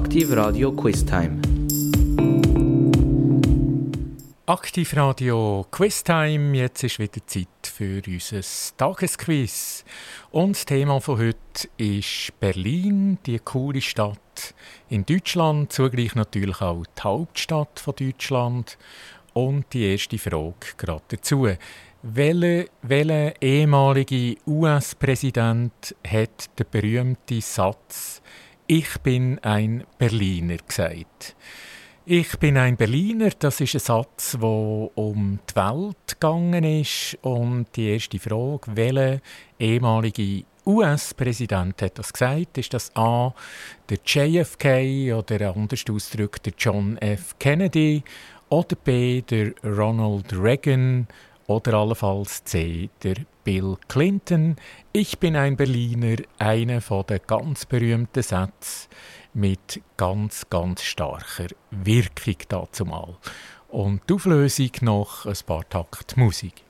Aktiv Radio Quiz Time. Aktiv Radio Quiz Time. Jetzt ist wieder Zeit für unser Tagesquiz. Und das Thema von heute ist Berlin, die coole Stadt in Deutschland, zugleich natürlich auch die Hauptstadt von Deutschland. Und die erste Frage gerade dazu. Welcher welche ehemalige US-Präsident hat den berühmten Satz Ich bin ein Berliner gesagt? Ich bin ein Berliner, das ist ein Satz, der um die Welt gegangen ist. Und die erste Frage, welcher ehemalige US-Präsident hat das gesagt? Ist das A, der JFK oder anders ausgedrückt der John F. Kennedy oder B, der Ronald Reagan oder allenfalls C, der Bill Clinton? Ich bin ein Berliner, einer der ganz berühmten Sätze mit ganz, ganz starker Wirkung dazumal. Und die Auflösung noch ein paar Takt Musik.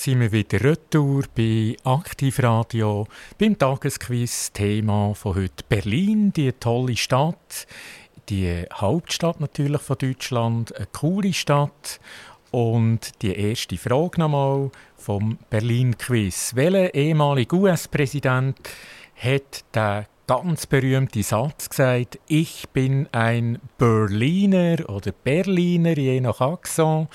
Sind wir wieder retour bei Aktivradio, beim Tagesquiz. Thema von heute Berlin, die tolle Stadt, die Hauptstadt natürlich von Deutschland, eine coole Stadt. Und die erste Frage nochmal vom Berlin-Quiz. Welcher ehemalige US-Präsident hat den ganz berühmte Satz gesagt, ich bin ein Berliner oder Berliner, je nach Akzent.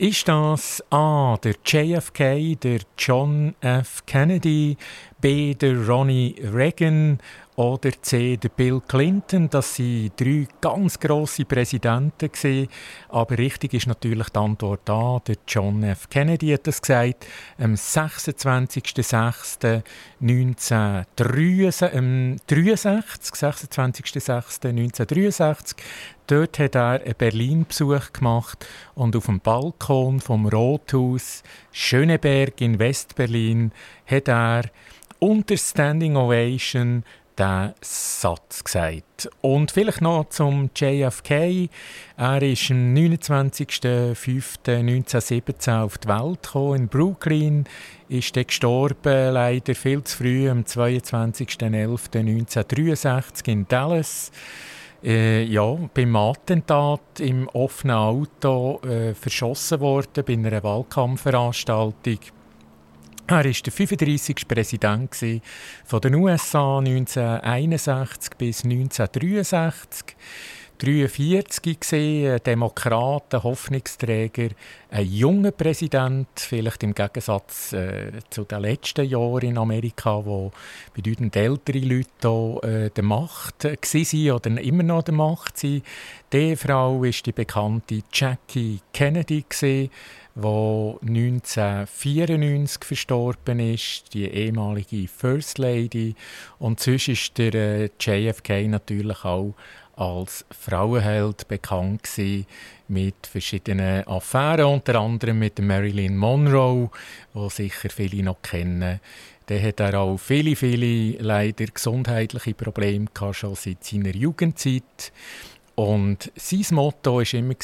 Ist das A, der JFK, der John F. Kennedy, B, der Ronnie Reagan oder C, der Bill Clinton. Das waren drei ganz grosse Präsidenten. Gewesen. Aber richtig ist natürlich die Antwort A. Der John F. Kennedy hat das gesagt. Am 26.06.1963. 26.06.1963. Dort hat er einen Berlin-Besuch gemacht und auf dem Balkon vom Rothaus Schöneberg in Westberlin hat er unter Standing Ovation diesen Satz gesagt. Und vielleicht noch zum JFK. Er ist am 29.05.1917 auf die Welt gekommen, in Brooklyn. Ist dann gestorben, leider viel zu früh, am 22.11.1963 in Dallas. Äh, ja, beim Attentat im offenen Auto äh, verschossen worden bei einer Wahlkampfveranstaltung. Er war der 35. Präsident den USA 1961 bis 1963. 1943 gesehen, Demokrat, ein Hoffnungsträger, ein junger Präsident, vielleicht im Gegensatz äh, zu den letzten Jahren in Amerika, wo bedeutend ältere Leute hier, äh, der Macht äh, waren oder immer noch der Macht sind. Die Frau ist die bekannte Jackie Kennedy gewesen, wo 1994 verstorben ist, die ehemalige First Lady. Und sonst ist der äh, JFK natürlich auch als Frauenheld bekannt gewesen, mit verschiedenen Affären, unter anderem mit Marilyn Monroe, wo sicher viele noch kennen. Der hat er auch viele, viele leider gesundheitliche Probleme gehabt, schon seit seiner Jugendzeit. Und sein Motto war immer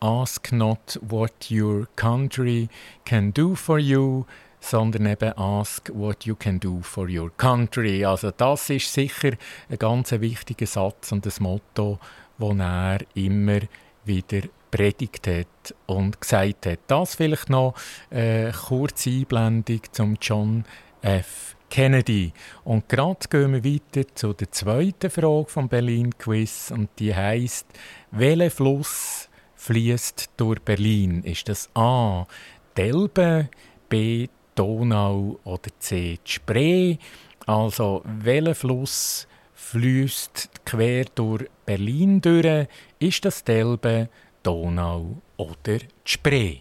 Ask not what your country can do for you, sondern eben ask what you can do for your country. Also das ist sicher ein ganz wichtiger Satz und das Motto, das er immer wieder predigt hat und gesagt hat. Das vielleicht noch eine kurze Einblendung zum John F. Kennedy. Und gerade gehen wir weiter zu der zweiten Frage vom Berlin Quiz und die heißt: Welcher Fluss fließt durch Berlin? Ist das A. Delbe, B. Donau oder C. Spree? Also, welcher Fluss fließt quer durch Berlin durch? Ist das Delbe, Donau oder Spree?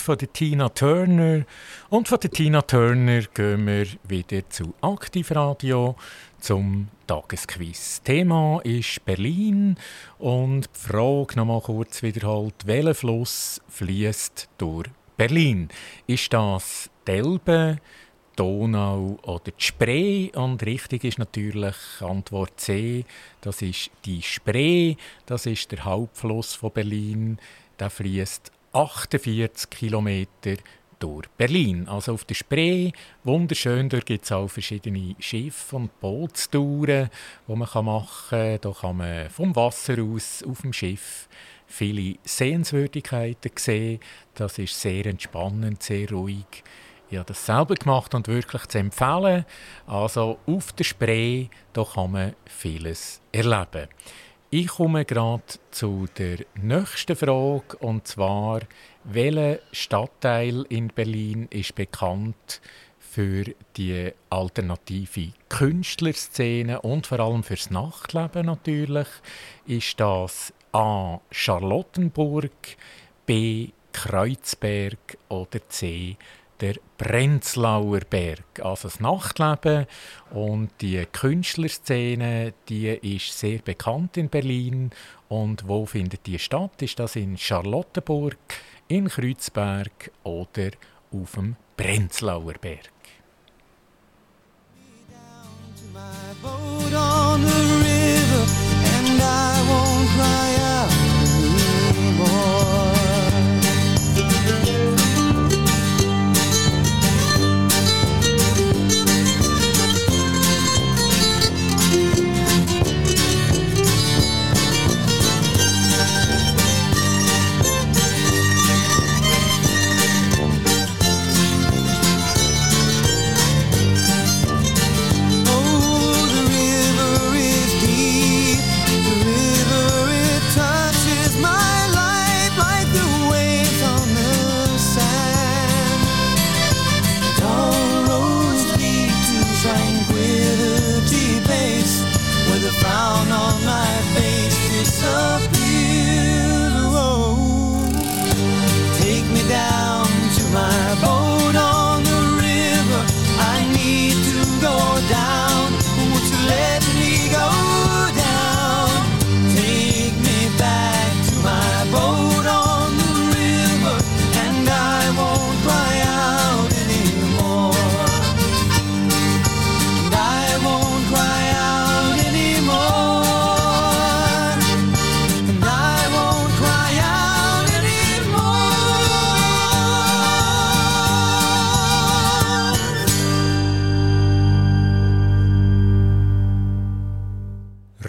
Von der Tina Turner. Und von der Tina Turner gehen wir wieder zu Aktivradio zum Tagesquiz. Thema ist Berlin und die Frage nochmal kurz wiederholt: Welcher Fluss fließt durch Berlin? Ist das die Elbe, Donau oder die Spree? Und richtig ist natürlich Antwort C. Das ist die Spree. Das ist der Hauptfluss von Berlin. Der fließt 48 Kilometer Solothurn. Berlin, also auf der Spree, wunderschön, dort gibt es auch verschiedene Schiff- und Bootstouren, die man machen kann. Da kann man vom Wasser aus auf dem Schiff viele Sehenswürdigkeiten sehen. Das ist sehr entspannend, sehr ruhig. Ich habe das selber gemacht und wirklich zu empfehlen. Also auf der Spree, da kann man vieles erleben. Ich komme gerade zu der nächsten Frage und zwar, welcher Stadtteil in Berlin ist bekannt für die alternative Künstlerszene und vor allem fürs Nachtleben natürlich? Ist das A. Charlottenburg, B. Kreuzberg oder C der Prenzlauer Berg. Also das Nachtleben und die Künstlerszene, die ist sehr bekannt in Berlin. Und wo findet die statt? Ist das in Charlottenburg, in Kreuzberg oder auf dem Prenzlauer Berg?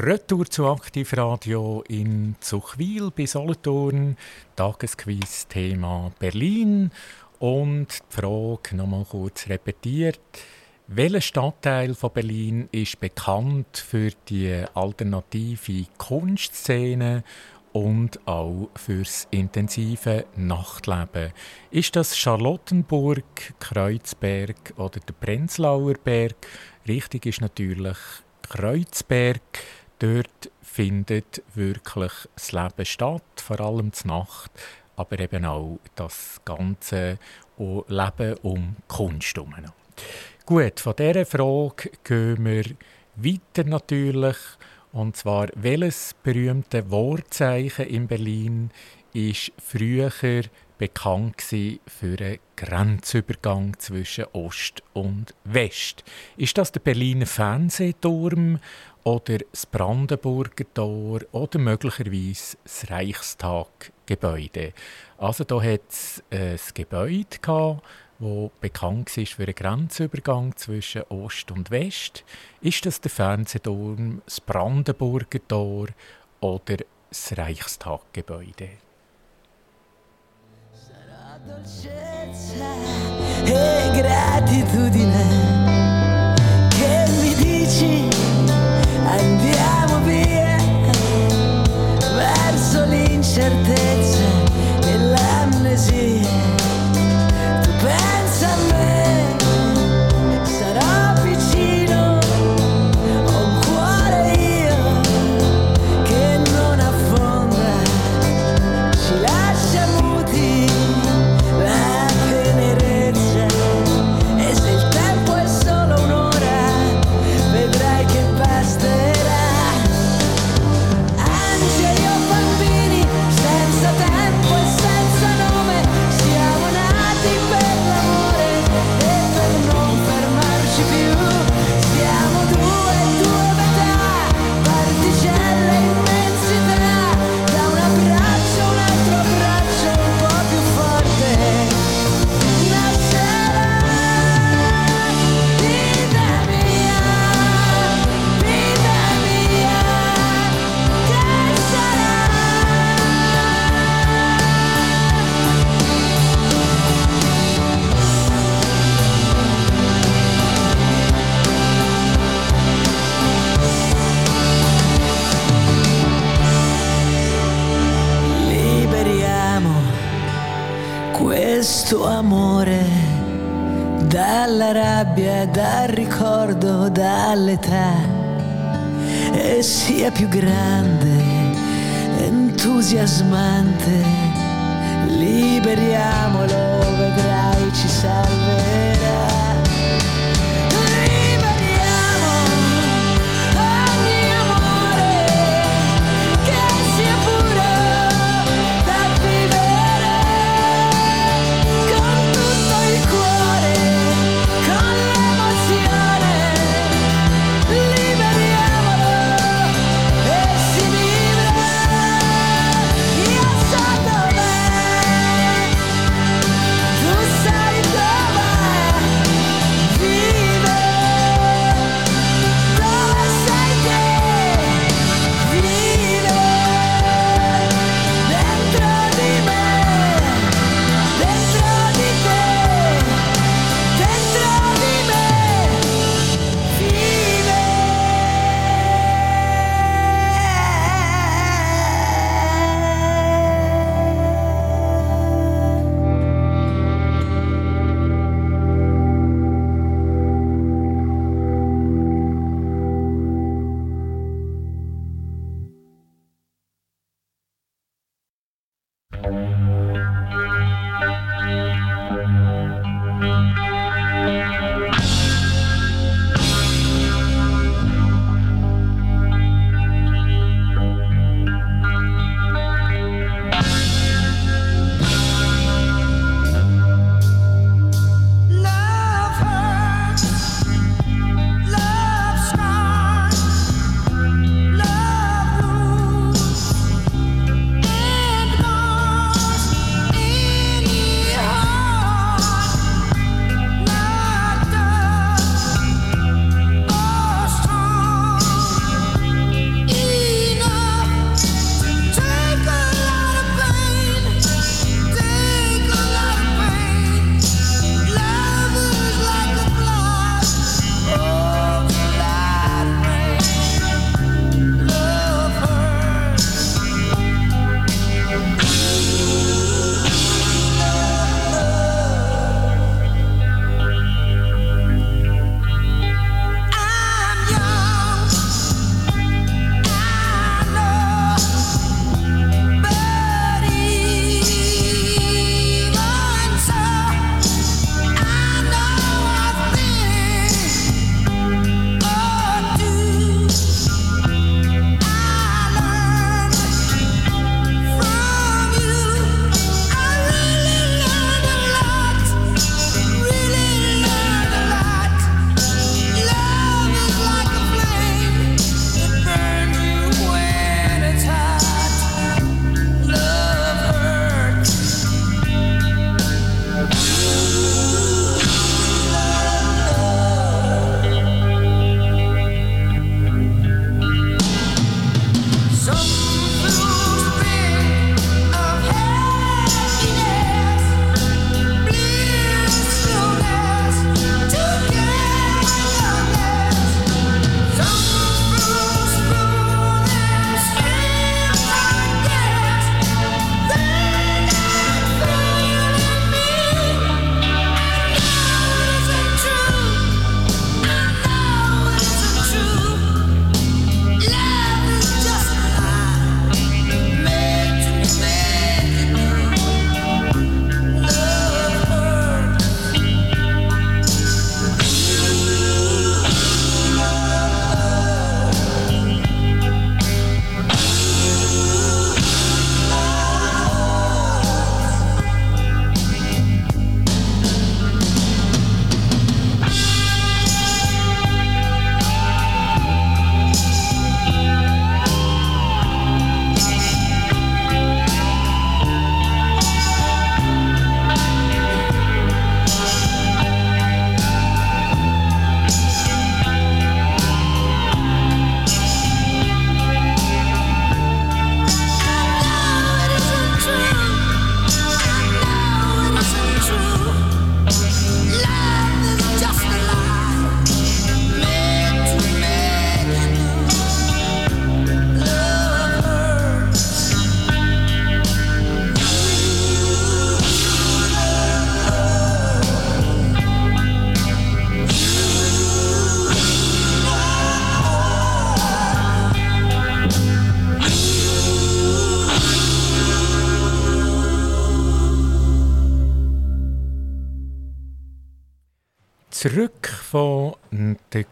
Retour zu Aktivradio in Zuchwil bis Solothurn. Tagesquiz Thema Berlin. Und die Frage nochmal kurz repetiert. Welcher Stadtteil von Berlin ist bekannt für die alternative Kunstszene und auch fürs intensive Nachtleben? Ist das Charlottenburg, Kreuzberg oder der Prenzlauer Berg? Richtig ist natürlich Kreuzberg. Dort findet wirklich das Leben statt, vor allem die Nacht, aber eben auch das ganze Leben um Kunst herum. Gut, von dieser Frage gehen wir weiter natürlich. Und zwar, welches berühmte Wortzeichen in Berlin ist früher bekannt für einen Grenzübergang zwischen Ost und West? Ist das der Berliner Fernsehturm oder das Brandenburger Tor oder möglicherweise das Reichstaggebäude. Also da hat es ein Gebäude gehabt, wo bekannt ist für einen Grenzübergang zwischen Ost und West. Ist das der Fernsehturm, das Brandenburger Tor oder das Reichstaggebäude? E gratitudine che mi dici and the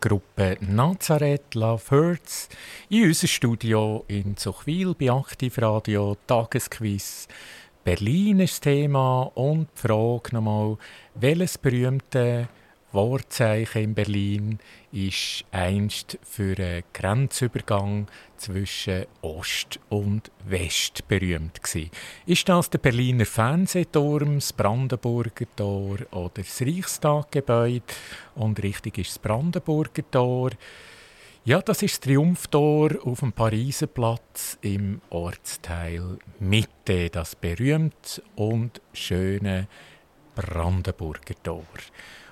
Gruppe Nazareth Love Hurts in unser Studio in Zuchwil bei Aktivradio Tagesquiz. Berlin ist das Thema und die Frage nochmal, welches berühmte Wortzeichen in Berlin ist einst für einen Grenzübergang zwischen Ost und West berühmt gewesen. Ist das der Berliner Fernsehturm, das Brandenburger Tor oder das Reichstaggebäude? Und richtig ist das Brandenburger Tor. Ja, das ist das Triumphtor auf dem Pariser Platz im Ortsteil Mitte, das berühmte und schöne Brandenburger Tor.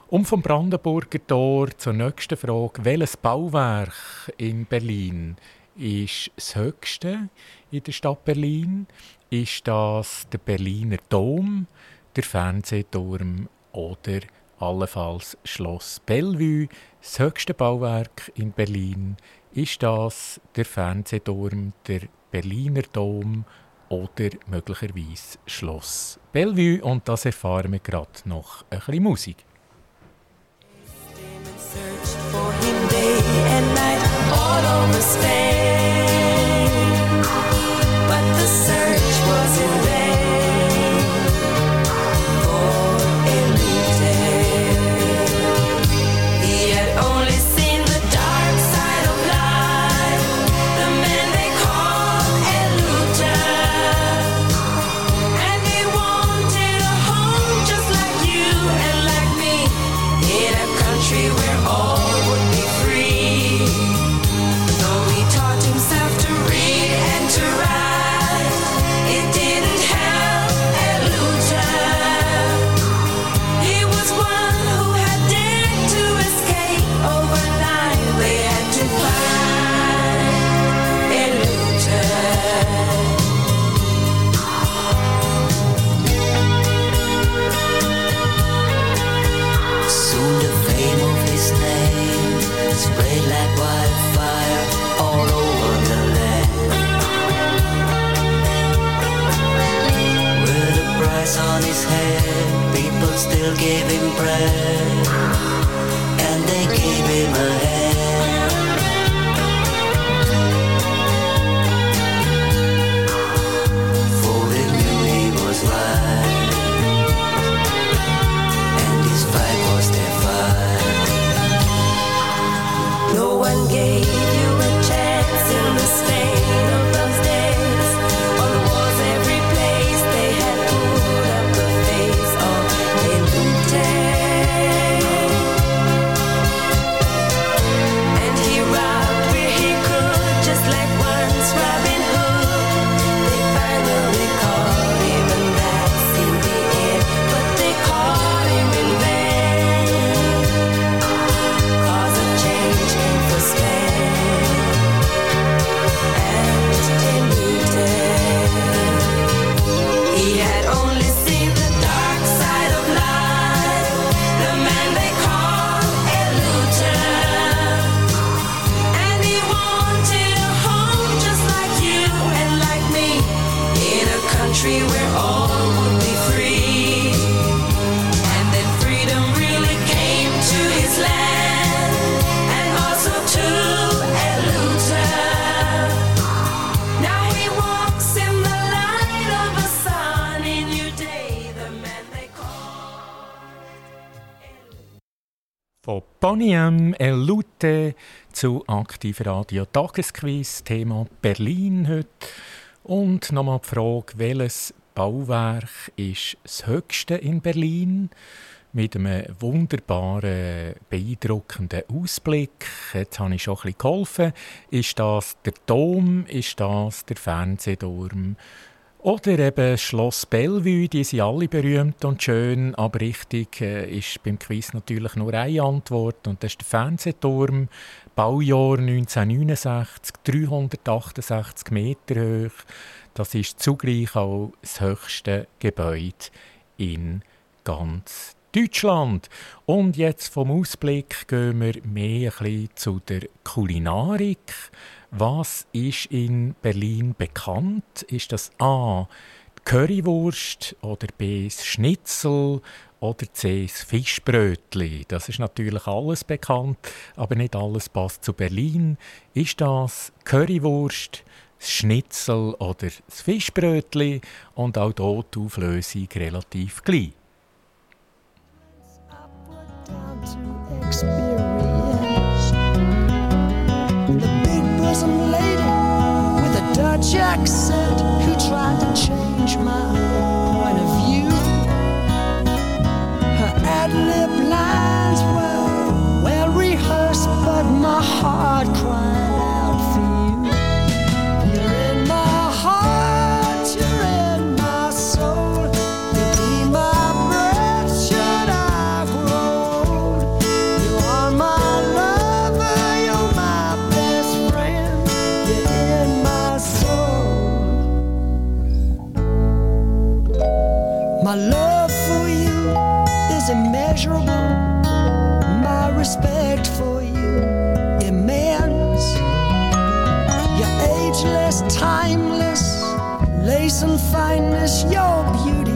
Und vom Brandenburger Tor zur nächsten Frage. Welches Bauwerk in Berlin ist das höchste in der Stadt Berlin? Ist das der Berliner Dom, der Fernsehturm oder allenfalls Schloss Bellevue? Das höchste Bauwerk in Berlin ist das der Fernsehturm, der Berliner Dom oder möglicherweise Schloss Bellevue. Und das erfahren wir gerade noch ein bisschen Musik. For him day and night all over Spain. Aktiv Radio Tagesquiz, Thema Berlin heute. Und nochmal die Frage, welches Bauwerk ist das höchste in Berlin? Mit einem wunderbaren, beeindruckenden Ausblick. Jetzt habe ich schon ein bisschen geholfen. Ist das der Dom? Ist das der Fernsehturm? Oder eben Schloss Bellevue, die sind alle berühmt und schön, aber richtig äh, ist beim Quiz natürlich nur eine Antwort und das ist der Fernsehturm, Baujahr 1969, 368 Meter hoch. Das ist zugleich auch das höchste Gebäude in ganz Deutschland. Und jetzt vom Ausblick gehen wir mehr ein bisschen zu der Kulinarik. Was ist in Berlin bekannt? Ist das A. Currywurst oder B. das Schnitzel oder C, das Fischbrötli. Das ist natürlich alles bekannt, aber nicht alles passt zu Berlin. Ist das Currywurst, das Schnitzel oder das Fischbrötli? Und auch hier die Auflösung relativ gleich. Jack said. Love for you is immeasurable. My respect for you immense. You're ageless, timeless, lace and fineness, your beauty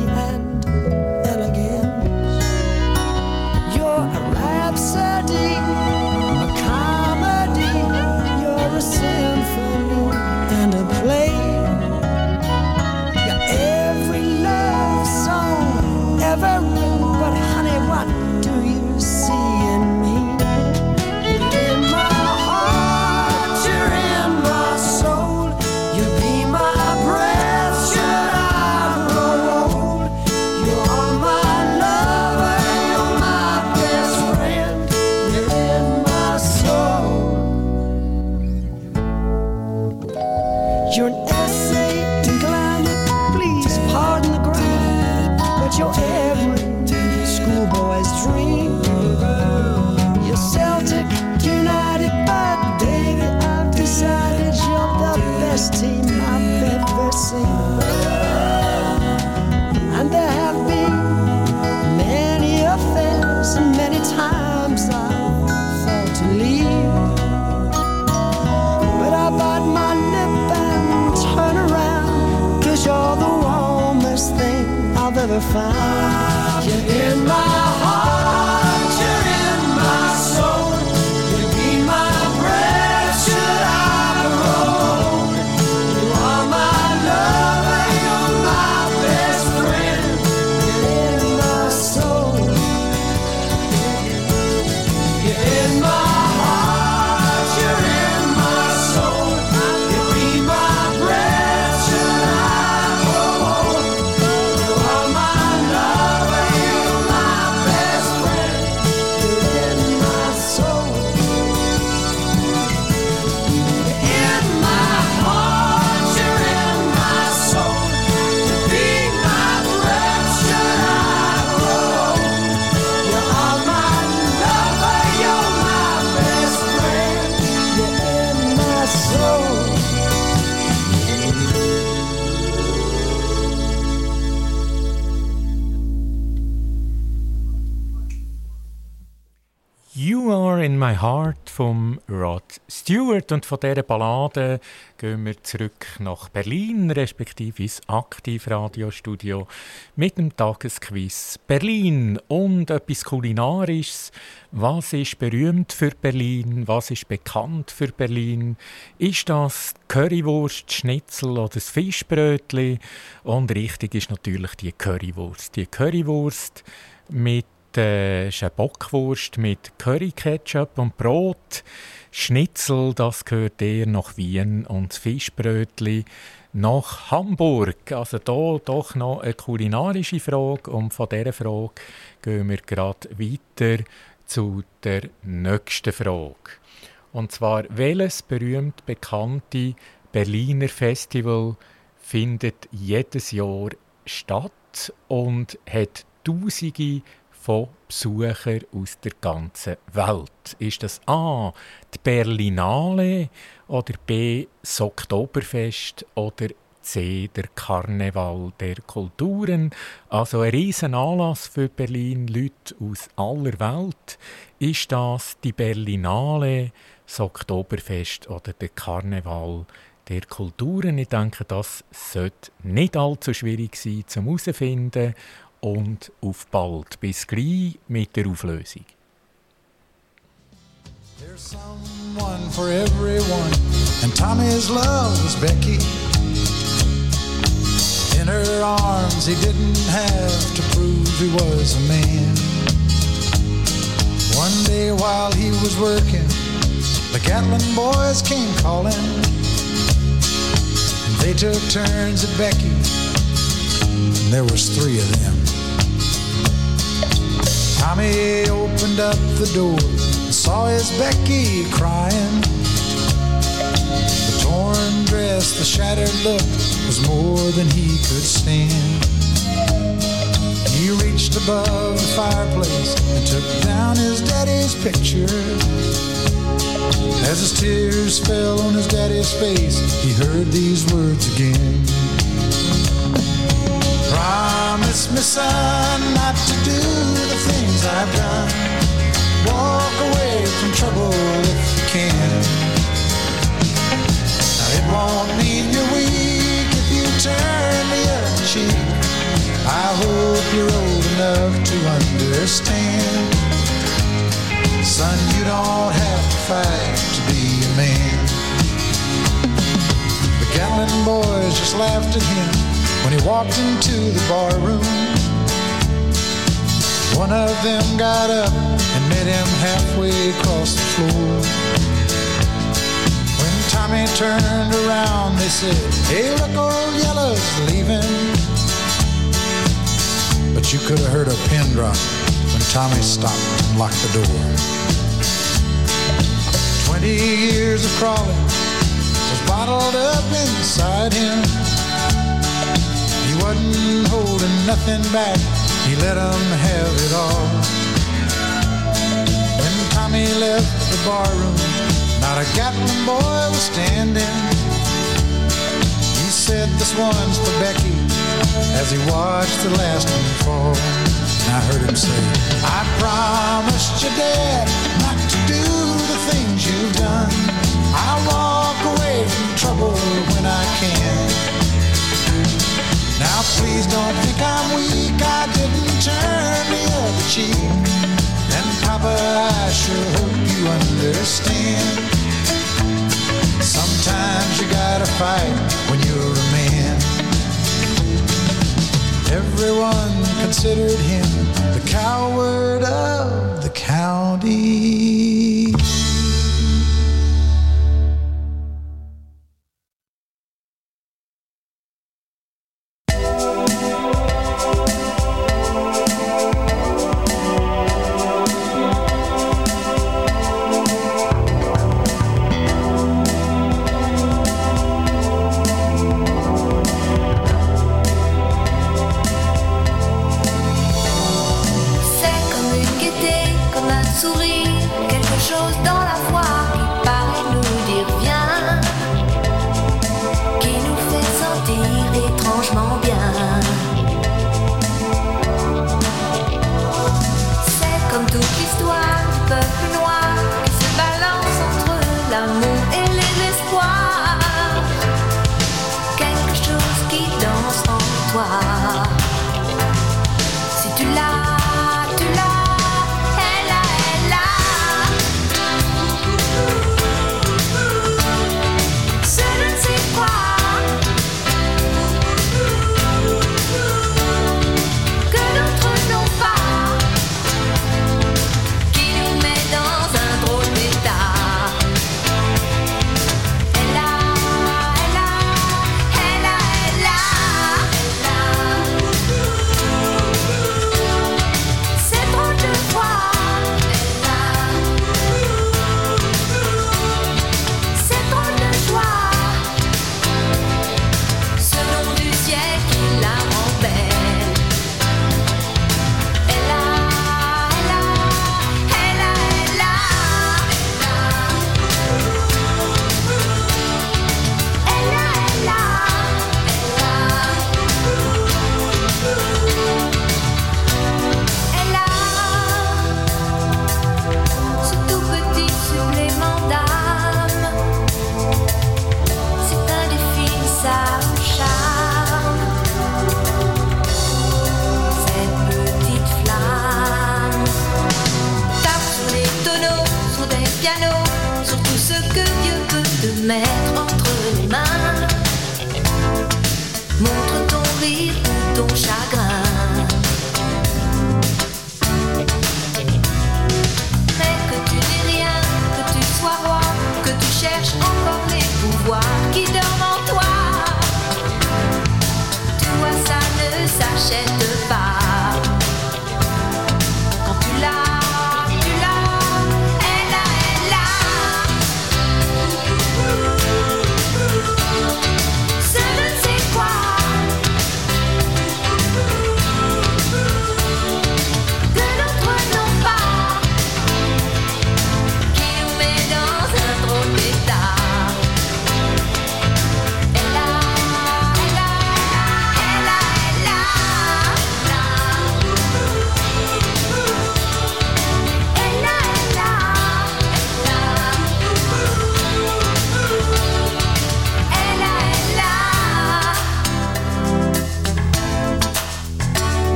Vom Rod Stewart. Und von dieser Ballade gehen wir zurück nach Berlin, respektive ins Aktivradiostudio mit dem Tagesquiz Berlin und etwas Kulinarisches. Was ist berühmt für Berlin? Was ist bekannt für Berlin? Ist das Currywurst, Schnitzel oder das Fischbrötli? Und richtig ist natürlich die Currywurst. Die Currywurst mit äh, ist eine Bockwurst mit Curry-Ketchup und Brot. Schnitzel, das gehört eher nach Wien und das Fischbrötli nach Hamburg. Also da doch noch eine kulinarische Frage und von dieser Frage gehen wir gerade weiter zu der nächsten Frage. Und zwar, welches berühmt bekannte Berliner Festival findet jedes Jahr statt und hat Tausende von Besuchern aus der ganzen Welt. Ist das A. die Berlinale oder B. das Oktoberfest oder C. der Karneval der Kulturen? Also ein riesen Anlass für Berlin, Leute aus aller Welt. Ist das die Berlinale, das Oktoberfest oder der Karneval der Kulturen? Ich denke, das sollte nicht allzu schwierig sein zum herausfinden. Und auf bald. Bis gleich mit der Auflösung. There's someone for everyone, and Tommy's love was Becky. In her arms, he didn't have to prove he was a man. One day while he was working, the Gatlin boys came calling. And they took turns at Becky, and there was three of them. Tommy opened up the door and saw his Becky crying. The torn dress, the shattered look was more than he could stand. He reached above the fireplace and took down his daddy's picture. As his tears fell on his daddy's face, he heard these words again. Promise me, son, not to do the things I've done. Walk away from trouble if you can. Now, it won't mean you're weak if you turn the other cheek. I hope you're old enough to understand. Son, you don't have to fight to be a man. The Gatlin boys just laughed at him when he walked into the bar room. One of them got up and met him halfway across the floor. When Tommy turned around, they said, Hey, look, old Yellow's leaving. But you could have heard a pin drop when Tommy stopped and locked the door. Twenty years of crawling was bottled up inside him. Wasn't holding nothing back, he let 'em have it all. When Tommy left the barroom, not a Gatlin boy was standing. He said, This one's for Becky, as he watched the last one fall. And I heard him say, I promised your dad not to do the things you've done. I'll walk away from trouble when I can. Now please don't think I'm weak, I didn't turn the other cheek. And Papa, I sure hope you understand. Sometimes you gotta fight when you're a man. Everyone considered him the coward of the county.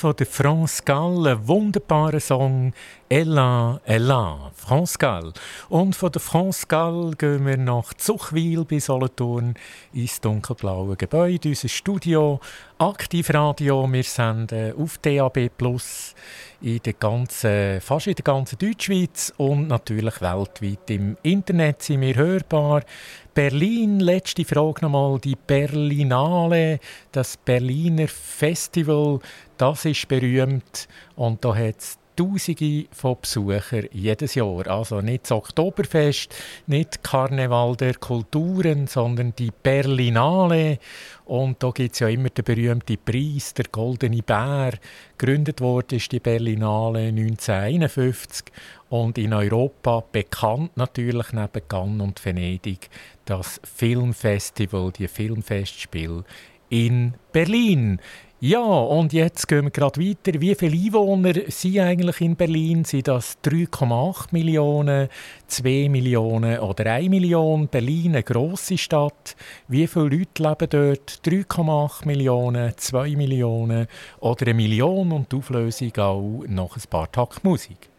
Von der France Gall, ein wunderbarer Song. Ella, Ella, France Gall. Und von der France Gall gehen wir nach Zuchwil bei Solothurn ins dunkelblaue Gebäude, unser Studio. Aktivradio, wir senden auf DAB+, in der ganzen, fast in der ganzen Deutschschweiz und natürlich weltweit. Im Internet sind wir hörbar. Berlin, letzte Frage nochmal, die Berlinale, das Berliner Festival, das ist berühmt und da hat es Tausende von Besuchern jedes Jahr. Also nicht das Oktoberfest, nicht Karneval der Kulturen, sondern die Berlinale. Und da gibt es ja immer den berühmten Preis, der Goldene Bär. Gegründet wurde die Berlinale 1951 und in Europa bekannt natürlich neben Cannes und Venedig das Filmfestival, die Filmfestspiele in Berlin. Ja, und jetzt gehen wir gerade weiter. Wie viele Einwohner sind eigentlich in Berlin? Sind das 3,8 Millionen, 2 Millionen oder 1 Million? Berlin, eine grosse Stadt. Wie viele Leute leben dort? 3,8 Millionen, 2 Millionen oder eine Million? Und die Auflösung auch noch ein paar Takt Musik.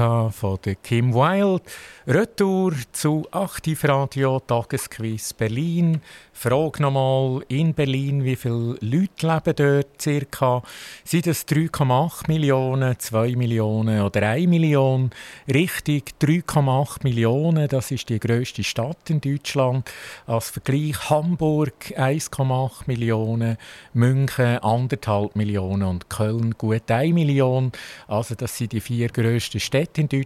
America von der Kim Wilde. Retour zu Aktivradio Tagesquiz Berlin. Frage nochmal in Berlin, wie viele Leute leben dort circa? Sind das 3,8 Millionen, 2 Millionen oder 1 Million? Richtig, 3,8 Millionen, das ist die grösste Stadt in Deutschland. Als Vergleich Hamburg 1,8 Millionen, München 1,5 Millionen und Köln gut 1 Million. Also das sind die vier grössten Städte in Deutschland,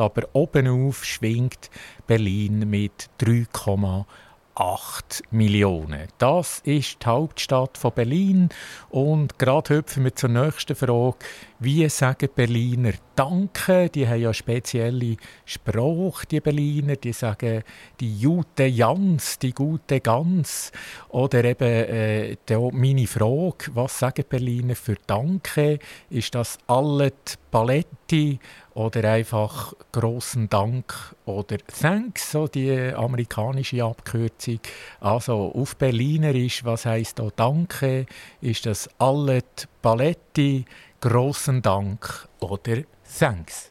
aber obenauf schwingt Berlin mit 3,8 Millionen. Das ist die Hauptstadt von Berlin und gerade hüpfen wir zur nächsten Frage. Wie sagen Berliner Danke? Die haben ja spezielle Sprache, die Berliner. Die sagen die Jute Jans, die gute Gans. Oder eben äh, meine Frage, was sagen Berliner für Danke? Ist das alle Paletti oder einfach großen Dank oder Thanks, so die amerikanische Abkürzung. Also auf Berlinerisch, was heißt da Danke? Ist das alle Paletti, großen Dank oder Thanks?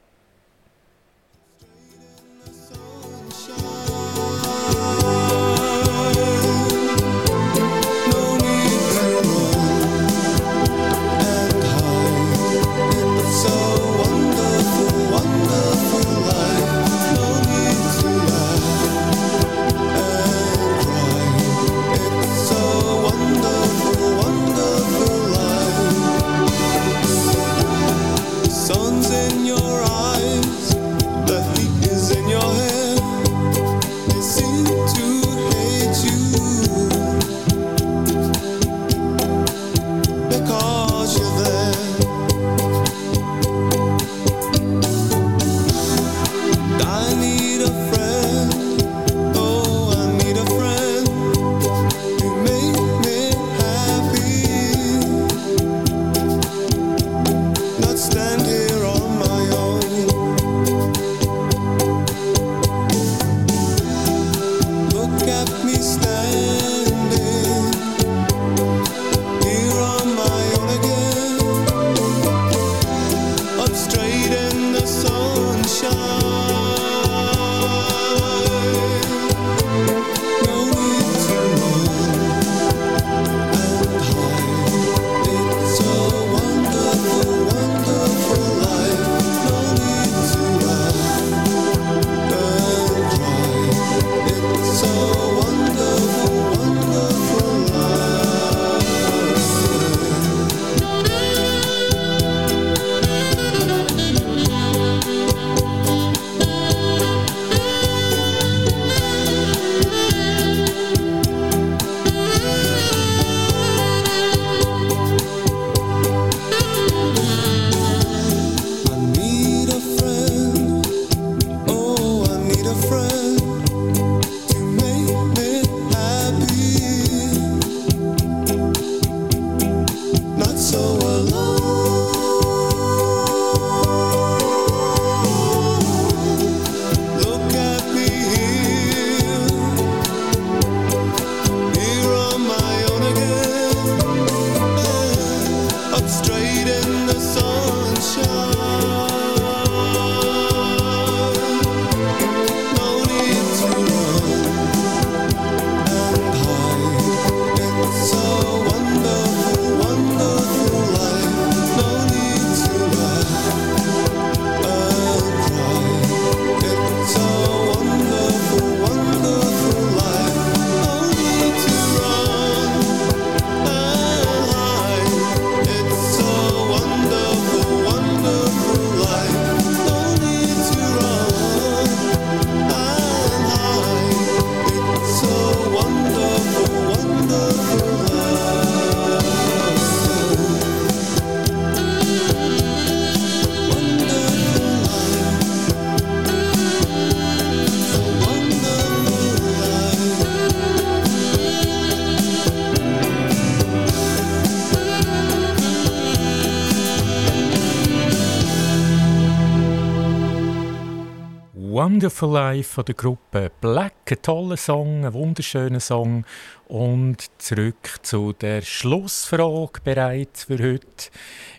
Wonderful Life von der Gruppe Black. Ein toller Song, ein wunderschöner Song. Und zurück zu der Schlussfrage bereits für heute.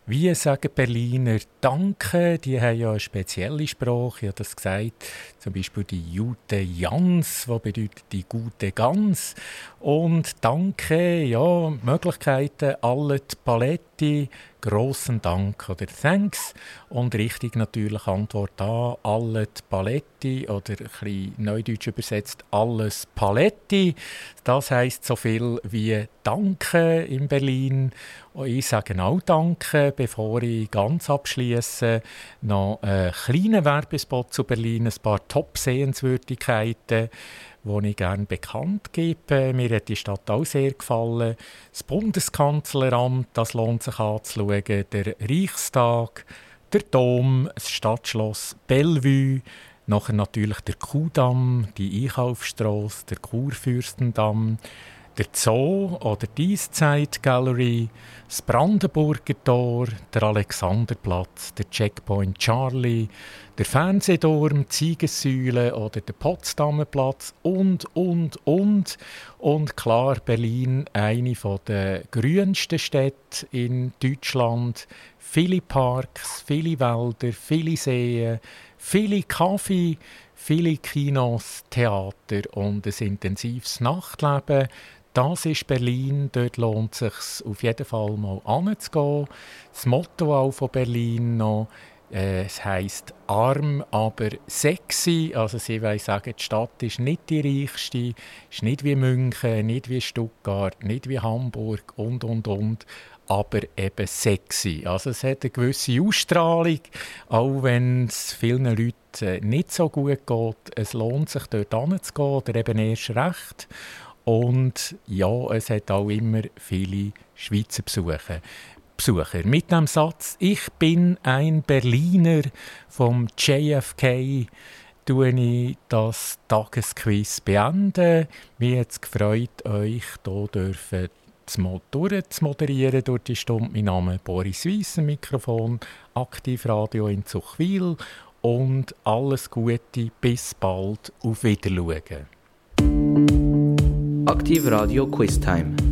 Wie sagen Berliner Danke? Die haben ja eine spezielle Sprache, ich habe das gesagt. Zum Beispiel die Jute Jans, was bedeutet die gute Gans. Und Danke, ja, Möglichkeiten, alle die Paletti, grossen Dank oder Thanks. Und richtig natürlich Antwort A, alle Paletti oder ein bisschen neudeutsch übersetzt, alles Paletti. Das heißt so viel wie Danke in Berlin. Und ich sage auch Danke, bevor ich ganz abschließe. Noch einen kleinen Werbespot zu Berlin, ein paar Top-Sehenswürdigkeiten die ich gerne bekannt gebe. Mir hat die Stadt auch sehr gefallen. Das Bundeskanzleramt, das lohnt sich anzuschauen. Der Reichstag, der Dom, das Stadtschloss Bellevue, nachher natürlich der Kudamm, die Einkaufsstrasse, der Kurfürstendamm, der Zoo oder die Eiszeit Gallery, das Brandenburger Tor, der Alexanderplatz, der Checkpoint Charlie, der Fernsehturm, die Siegessäule oder der Potsdamer Platz und, und, und. Und klar, Berlin, eine der grünsten Städte in Deutschland. Viele Parks, viele Wälder, viele Seen, viele Kaffee, viele Kinos, Theater und ein intensives Nachtleben. Das ist Berlin, dort lohnt es sich auf jeden Fall mal anzugehen. Das Motto auch von Berlin noch, äh, es heisst arm, aber sexy. Also sie wollen sagen, die Stadt ist nicht die reichste, ist nicht wie München, nicht wie Stuttgart, nicht wie Hamburg und, und, und, aber eben sexy. Also es hat eine gewisse Ausstrahlung, auch wenn es vielen Leuten äh, nicht so gut geht. Es lohnt sich, dort hinzugehen oder eben erst recht. Und ja, es hat auch immer viele Schweizer Besucher. Besucher. Mit dem Satz «Ich bin ein Berliner» vom JFK tue ich das Tagesquiz beenden. Mir hat es gefreut, euch hier dürfen zu moderieren durch die Stunde. Mein Name ist Boris Weiss, Mikrofon, Aktivradio in Zuchwil und alles Gute, bis bald, auf Wiedersehen. Aktiv Radio Quiz Time.